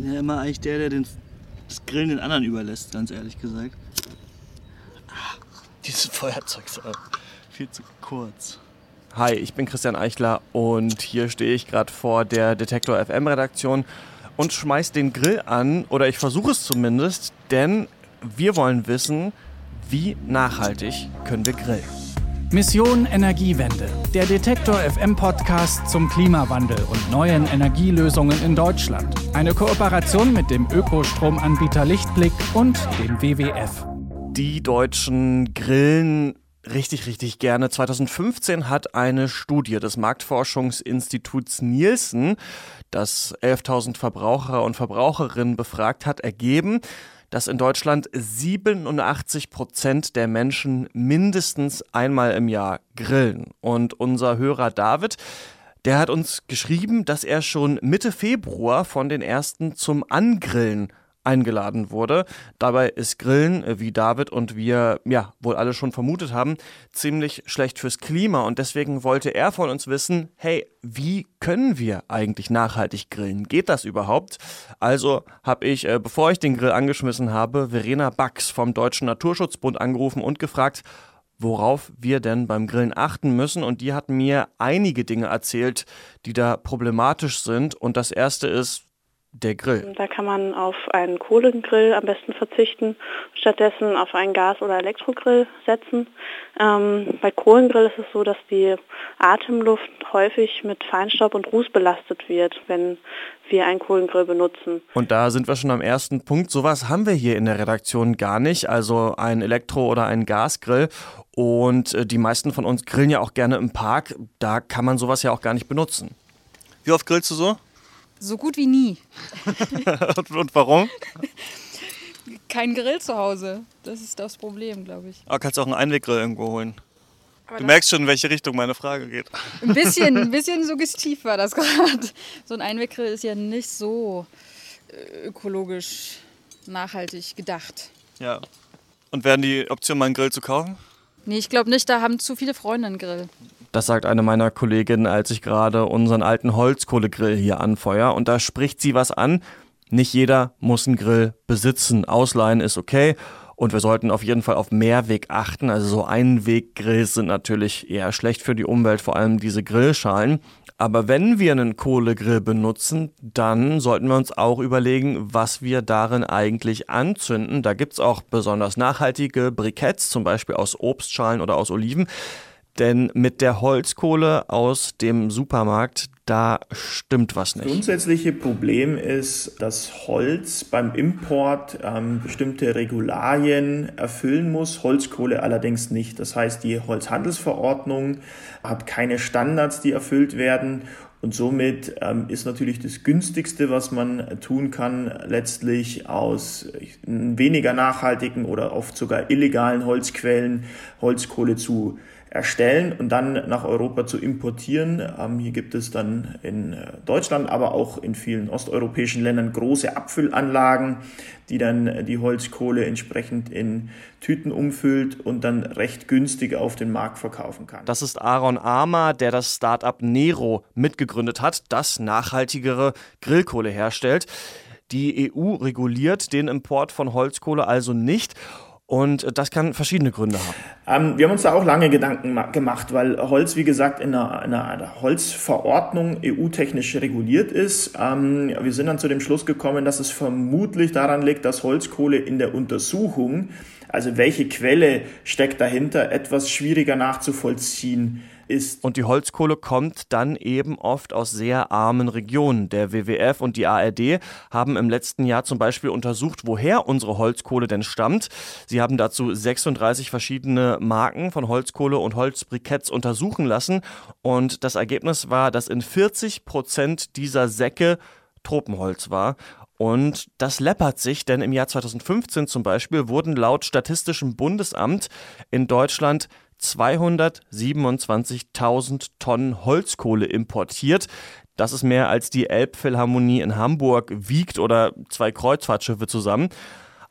bin ja immer eigentlich der, der den, das Grillen den anderen überlässt, ganz ehrlich gesagt. Ach, dieses Feuerzeug ist viel zu kurz. Hi, ich bin Christian Eichler und hier stehe ich gerade vor der Detektor FM Redaktion und schmeiß den Grill an, oder ich versuche es zumindest, denn wir wollen wissen, wie nachhaltig können wir grillen. Mission Energiewende, der Detektor FM Podcast zum Klimawandel und neuen Energielösungen in Deutschland. Eine Kooperation mit dem Ökostromanbieter Lichtblick und dem WWF. Die Deutschen grillen richtig, richtig gerne. 2015 hat eine Studie des Marktforschungsinstituts Nielsen, das 11.000 Verbraucher und Verbraucherinnen befragt hat, ergeben, dass in Deutschland 87 Prozent der Menschen mindestens einmal im Jahr grillen. Und unser Hörer David, der hat uns geschrieben, dass er schon Mitte Februar von den ersten zum Angrillen eingeladen wurde. Dabei ist Grillen, äh, wie David und wir ja wohl alle schon vermutet haben, ziemlich schlecht fürs Klima und deswegen wollte er von uns wissen, hey, wie können wir eigentlich nachhaltig grillen? Geht das überhaupt? Also habe ich, äh, bevor ich den Grill angeschmissen habe, Verena Bax vom Deutschen Naturschutzbund angerufen und gefragt, worauf wir denn beim Grillen achten müssen. Und die hat mir einige Dinge erzählt, die da problematisch sind. Und das erste ist, der Grill. Da kann man auf einen Kohlegrill am besten verzichten, stattdessen auf einen Gas- oder Elektrogrill setzen. Ähm, bei Kohlengrill ist es so, dass die Atemluft häufig mit Feinstaub und Ruß belastet wird, wenn wir einen Kohlengrill benutzen. Und da sind wir schon am ersten Punkt. Sowas haben wir hier in der Redaktion gar nicht, also ein Elektro- oder ein Gasgrill. Und äh, die meisten von uns grillen ja auch gerne im Park. Da kann man sowas ja auch gar nicht benutzen. Wie oft grillst du so? So gut wie nie. und warum? Kein Grill zu Hause. Das ist das Problem, glaube ich. Aber kannst du auch einen Einweggrill irgendwo holen. Aber du merkst schon, in welche Richtung meine Frage geht. Ein bisschen, ein bisschen suggestiv war das gerade. So ein Einweggrill ist ja nicht so äh, ökologisch nachhaltig gedacht. Ja. Und wären die Option, mal einen Grill zu kaufen? Nee, ich glaube nicht. Da haben zu viele Freunde einen Grill. Das sagt eine meiner Kolleginnen, als ich gerade unseren alten Holzkohlegrill hier anfeuer. Und da spricht sie was an. Nicht jeder muss einen Grill besitzen. Ausleihen ist okay. Und wir sollten auf jeden Fall auf Mehrweg achten. Also so Einweggrills sind natürlich eher schlecht für die Umwelt, vor allem diese Grillschalen. Aber wenn wir einen Kohlegrill benutzen, dann sollten wir uns auch überlegen, was wir darin eigentlich anzünden. Da gibt's auch besonders nachhaltige Briketts, zum Beispiel aus Obstschalen oder aus Oliven. Denn mit der Holzkohle aus dem Supermarkt, da stimmt was nicht. Das grundsätzliche Problem ist, dass Holz beim Import ähm, bestimmte Regularien erfüllen muss, Holzkohle allerdings nicht. Das heißt, die Holzhandelsverordnung hat keine Standards, die erfüllt werden. Und somit ähm, ist natürlich das günstigste, was man tun kann, letztlich aus weniger nachhaltigen oder oft sogar illegalen Holzquellen Holzkohle zu erstellen und dann nach Europa zu importieren. Ähm, hier gibt es dann in äh, Deutschland, aber auch in vielen osteuropäischen Ländern große Abfüllanlagen, die dann die Holzkohle entsprechend in Tüten umfüllt und dann recht günstig auf den Markt verkaufen kann. Das ist Aaron Armer, der das Startup Nero mitgegründet hat, das nachhaltigere Grillkohle herstellt. Die EU reguliert den Import von Holzkohle also nicht. Und das kann verschiedene Gründe haben. Ähm, wir haben uns da auch lange Gedanken gemacht, weil Holz, wie gesagt, in einer, in einer Holzverordnung EU-technisch reguliert ist. Ähm, wir sind dann zu dem Schluss gekommen, dass es vermutlich daran liegt, dass Holzkohle in der Untersuchung, also welche Quelle steckt dahinter, etwas schwieriger nachzuvollziehen ist. Und die Holzkohle kommt dann eben oft aus sehr armen Regionen. Der WWF und die ARD haben im letzten Jahr zum Beispiel untersucht, woher unsere Holzkohle denn stammt. Sie haben dazu 36 verschiedene Marken von Holzkohle und Holzbriketts untersuchen lassen. Und das Ergebnis war, dass in 40 Prozent dieser Säcke Tropenholz war. Und das läppert sich, denn im Jahr 2015 zum Beispiel wurden laut Statistischem Bundesamt in Deutschland 227.000 Tonnen Holzkohle importiert. Das ist mehr als die Elbphilharmonie in Hamburg wiegt oder zwei Kreuzfahrtschiffe zusammen.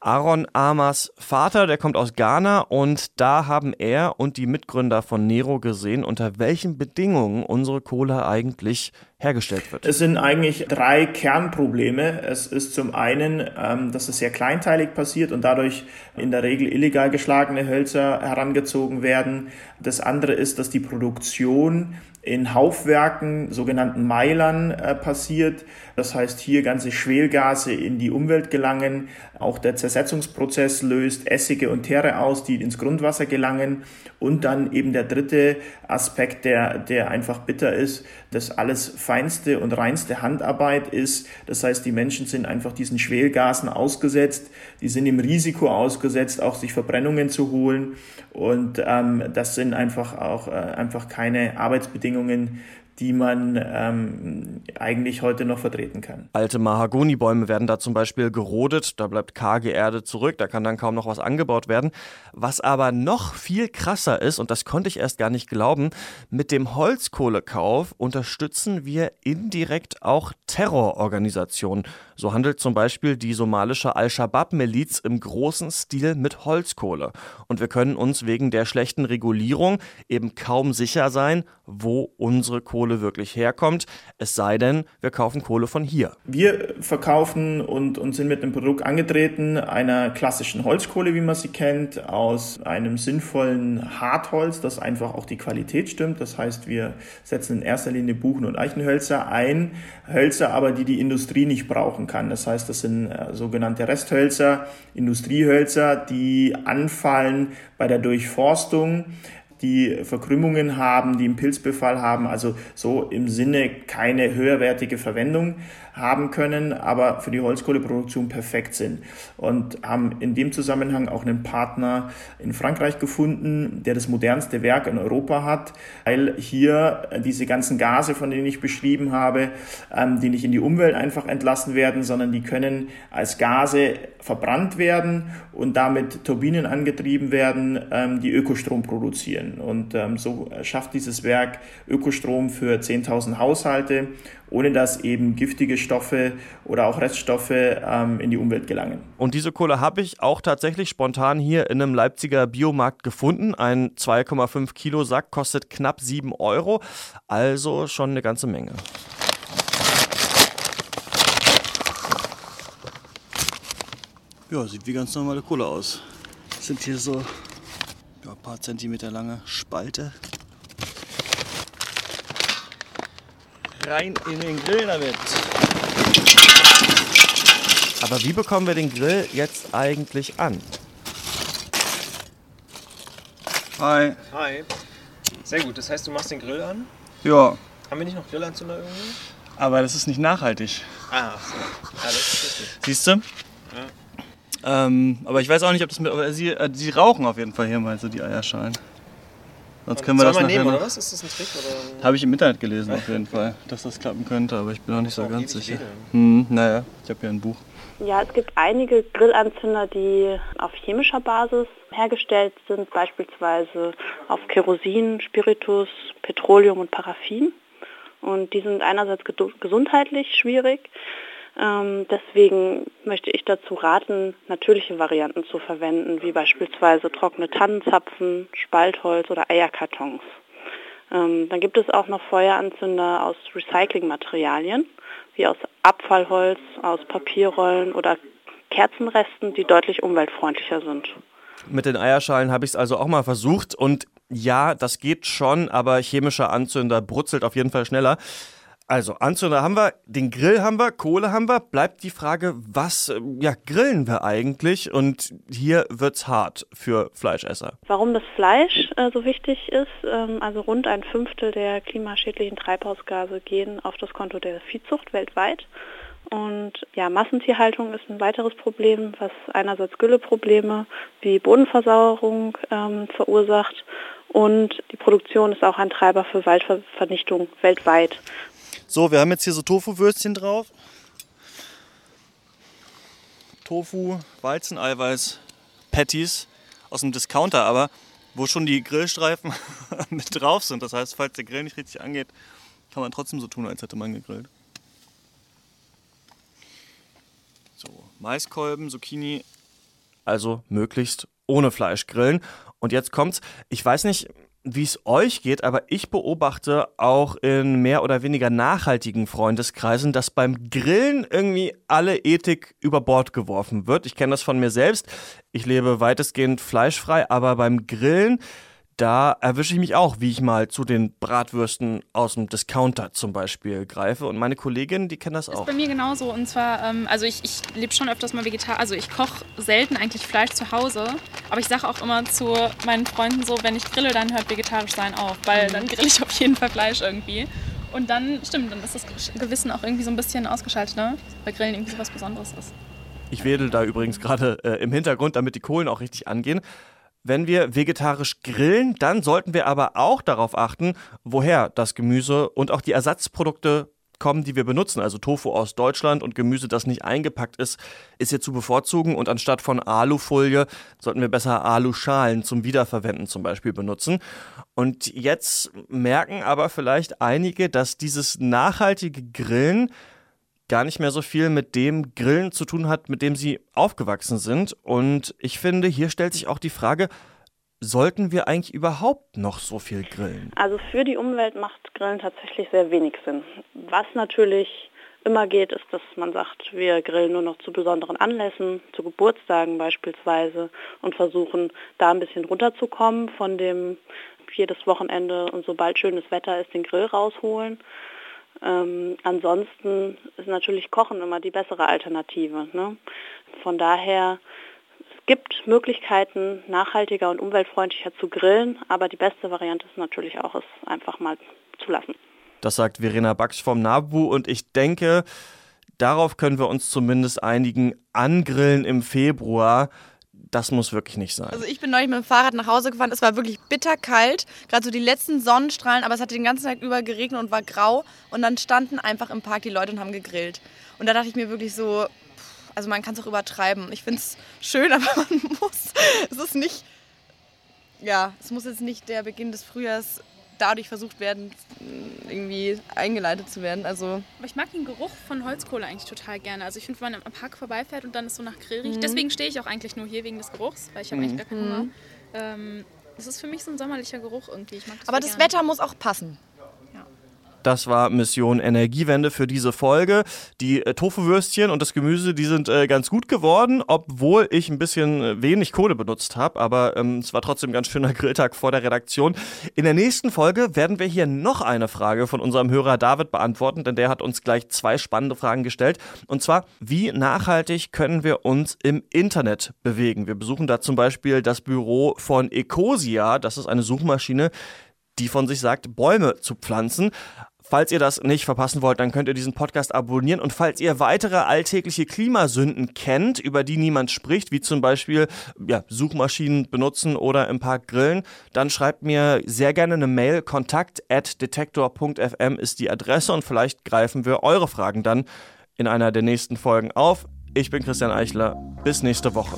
Aaron Amas Vater, der kommt aus Ghana und da haben er und die Mitgründer von Nero gesehen, unter welchen Bedingungen unsere Kohle eigentlich hergestellt wird. Es sind eigentlich drei Kernprobleme. Es ist zum einen, ähm, dass es sehr kleinteilig passiert und dadurch in der Regel illegal geschlagene Hölzer herangezogen werden. Das andere ist, dass die Produktion in Haufwerken, sogenannten Meilern, äh, passiert. Das heißt, hier ganze Schwelgase in die Umwelt gelangen. Auch der Zersetzungsprozess löst Essige und Teere aus, die ins Grundwasser gelangen. Und dann eben der dritte Aspekt, der, der einfach bitter ist, dass alles feinste und reinste Handarbeit ist. Das heißt, die Menschen sind einfach diesen Schwelgasen ausgesetzt. Die sind im Risiko ausgesetzt, auch sich Verbrennungen zu holen. Und ähm, das sind einfach auch äh, einfach keine Arbeitsbedingungen, die man ähm, eigentlich heute noch vertreten kann. Alte Mahagonibäume werden da zum Beispiel gerodet, da bleibt karge Erde zurück, da kann dann kaum noch was angebaut werden. Was aber noch viel krasser ist, und das konnte ich erst gar nicht glauben, mit dem Holzkohlekauf unterstützen wir indirekt auch Terrororganisationen. So handelt zum Beispiel die somalische Al-Shabaab-Miliz im großen Stil mit Holzkohle. Und wir können uns wegen der schlechten Regulierung eben kaum sicher sein, wo unsere Kohle wirklich herkommt. Es sei denn, wir kaufen Kohle von hier. Wir verkaufen und, und sind mit einem Produkt angetreten, einer klassischen Holzkohle, wie man sie kennt, aus einem sinnvollen Hartholz, das einfach auch die Qualität stimmt. Das heißt, wir setzen in erster Linie Buchen- und Eichenhölzer ein, Hölzer aber, die die Industrie nicht brauchen kann. Das heißt, das sind äh, sogenannte Resthölzer, Industriehölzer, die anfallen bei der Durchforstung die Verkrümmungen haben, die einen Pilzbefall haben, also so im Sinne keine höherwertige Verwendung haben können, aber für die Holzkohleproduktion perfekt sind. Und haben in dem Zusammenhang auch einen Partner in Frankreich gefunden, der das modernste Werk in Europa hat, weil hier diese ganzen Gase, von denen ich beschrieben habe, ähm, die nicht in die Umwelt einfach entlassen werden, sondern die können als Gase verbrannt werden und damit Turbinen angetrieben werden, ähm, die Ökostrom produzieren. Und ähm, so schafft dieses Werk Ökostrom für 10.000 Haushalte, ohne dass eben giftige Stoffe oder auch Reststoffe ähm, in die Umwelt gelangen. Und diese Kohle habe ich auch tatsächlich spontan hier in einem Leipziger Biomarkt gefunden. Ein 2,5 Kilo Sack kostet knapp 7 Euro, also schon eine ganze Menge. Ja, sieht wie ganz normale Kohle aus. Sind hier so ja, ein paar Zentimeter lange Spalte. Rein in den Grill damit. Aber wie bekommen wir den Grill jetzt eigentlich an? Hi. Hi. Sehr gut, das heißt, du machst den Grill an? Ja, Haben wir nicht noch Grillanzünder irgendwo? aber das ist nicht nachhaltig. Ah, ach so. Ja, das ist richtig. Siehst du? Ähm, aber ich weiß auch nicht, ob das mit. Aber sie, äh, sie rauchen auf jeden Fall hier mal so die Eierschalen. Sonst können wir das nachher nehmen, noch- oder was? Ist das ein Trick? Oder? Habe ich im Internet gelesen auf jeden Fall, dass das klappen könnte, aber ich bin noch nicht so ganz sicher. Hm, naja, ich habe hier ein Buch. Ja, es gibt einige Grillanzünder, die auf chemischer Basis hergestellt sind, beispielsweise auf Kerosin, Spiritus, Petroleum und Paraffin. Und die sind einerseits gedu- gesundheitlich schwierig. Ähm, deswegen möchte ich dazu raten, natürliche Varianten zu verwenden, wie beispielsweise trockene Tannenzapfen, Spaltholz oder Eierkartons. Ähm, dann gibt es auch noch Feueranzünder aus Recyclingmaterialien, wie aus Abfallholz, aus Papierrollen oder Kerzenresten, die deutlich umweltfreundlicher sind. Mit den Eierschalen habe ich es also auch mal versucht und ja, das geht schon, aber chemischer Anzünder brutzelt auf jeden Fall schneller. Also Anzünder haben wir, den Grill haben wir, Kohle haben wir. Bleibt die Frage, was äh, ja, grillen wir eigentlich? Und hier wird's hart für Fleischesser. Warum das Fleisch äh, so wichtig ist, ähm, also rund ein Fünftel der klimaschädlichen Treibhausgase gehen auf das Konto der Viehzucht weltweit. Und ja, Massentierhaltung ist ein weiteres Problem, was einerseits Gülleprobleme wie Bodenversauerung ähm, verursacht und die Produktion ist auch ein Treiber für Waldvernichtung weltweit. So, wir haben jetzt hier so Tofu-Würstchen drauf. Tofu, Weizeneiweiß, Patties aus dem Discounter, aber wo schon die Grillstreifen mit drauf sind. Das heißt, falls der Grill nicht richtig angeht, kann man trotzdem so tun, als hätte man gegrillt. So, Maiskolben, Zucchini, also möglichst ohne Fleisch grillen. Und jetzt kommt's, ich weiß nicht, wie es euch geht, aber ich beobachte auch in mehr oder weniger nachhaltigen Freundeskreisen, dass beim Grillen irgendwie alle Ethik über Bord geworfen wird. Ich kenne das von mir selbst. Ich lebe weitestgehend fleischfrei, aber beim Grillen da erwische ich mich auch, wie ich mal zu den Bratwürsten aus dem Discounter zum Beispiel greife. Und meine Kolleginnen, die kennen das auch. Ist bei mir genauso. Und zwar, ähm, also ich, ich lebe schon öfters mal vegetarisch. Also ich koche selten eigentlich Fleisch zu Hause. Aber ich sage auch immer zu meinen Freunden so, wenn ich grille, dann hört vegetarisch sein auf. Weil mhm. dann grill ich auf jeden Fall Fleisch irgendwie. Und dann, stimmt, dann ist das Gewissen auch irgendwie so ein bisschen ausgeschaltet, ne? Weil Grillen irgendwie so was Besonderes ist. Ich wedel da übrigens gerade äh, im Hintergrund, damit die Kohlen auch richtig angehen. Wenn wir vegetarisch grillen, dann sollten wir aber auch darauf achten, woher das Gemüse und auch die Ersatzprodukte kommen, die wir benutzen. Also Tofu aus Deutschland und Gemüse, das nicht eingepackt ist, ist hier zu bevorzugen. Und anstatt von Alufolie sollten wir besser Aluschalen zum Wiederverwenden zum Beispiel benutzen. Und jetzt merken aber vielleicht einige, dass dieses nachhaltige Grillen gar nicht mehr so viel mit dem Grillen zu tun hat, mit dem sie aufgewachsen sind. Und ich finde, hier stellt sich auch die Frage, sollten wir eigentlich überhaupt noch so viel grillen? Also für die Umwelt macht Grillen tatsächlich sehr wenig Sinn. Was natürlich immer geht, ist, dass man sagt, wir grillen nur noch zu besonderen Anlässen, zu Geburtstagen beispielsweise und versuchen da ein bisschen runterzukommen von dem jedes Wochenende und sobald schönes Wetter ist, den Grill rausholen. Ähm, ansonsten ist natürlich Kochen immer die bessere Alternative. Ne? Von daher, es gibt Möglichkeiten, nachhaltiger und umweltfreundlicher zu grillen, aber die beste Variante ist natürlich auch, es einfach mal zu lassen. Das sagt Verena Bax vom NABU und ich denke, darauf können wir uns zumindest einigen. Angrillen im Februar das muss wirklich nicht sein. Also ich bin neulich mit dem Fahrrad nach Hause gefahren. Es war wirklich bitterkalt, gerade so die letzten Sonnenstrahlen, aber es hat den ganzen Tag über geregnet und war grau. Und dann standen einfach im Park die Leute und haben gegrillt. Und da dachte ich mir wirklich so, also man kann es auch übertreiben. Ich finde es schön, aber man muss, es ist nicht, ja, es muss jetzt nicht der Beginn des Frühjahrs dadurch versucht werden, irgendwie eingeleitet zu werden. Also Aber ich mag den Geruch von Holzkohle eigentlich total gerne. Also ich finde, wenn man am Park vorbeifährt und dann ist so nach Grill riecht. Mhm. Deswegen stehe ich auch eigentlich nur hier wegen des Geruchs, weil ich habe mhm. eigentlich gar keinen Hunger. Mhm. Ähm, das ist für mich so ein sommerlicher Geruch irgendwie. Das Aber das gerne. Wetter muss auch passen. Das war Mission Energiewende für diese Folge. Die äh, Tofu-Würstchen und das Gemüse, die sind äh, ganz gut geworden, obwohl ich ein bisschen äh, wenig Kohle benutzt habe. Aber ähm, es war trotzdem ein ganz schöner Grilltag vor der Redaktion. In der nächsten Folge werden wir hier noch eine Frage von unserem Hörer David beantworten, denn der hat uns gleich zwei spannende Fragen gestellt. Und zwar, wie nachhaltig können wir uns im Internet bewegen? Wir besuchen da zum Beispiel das Büro von Ecosia. Das ist eine Suchmaschine, die von sich sagt, Bäume zu pflanzen. Falls ihr das nicht verpassen wollt, dann könnt ihr diesen Podcast abonnieren. Und falls ihr weitere alltägliche Klimasünden kennt, über die niemand spricht, wie zum Beispiel ja, Suchmaschinen benutzen oder im Park grillen, dann schreibt mir sehr gerne eine Mail. Kontakt at detektor.fm ist die Adresse und vielleicht greifen wir eure Fragen dann in einer der nächsten Folgen auf. Ich bin Christian Eichler. Bis nächste Woche.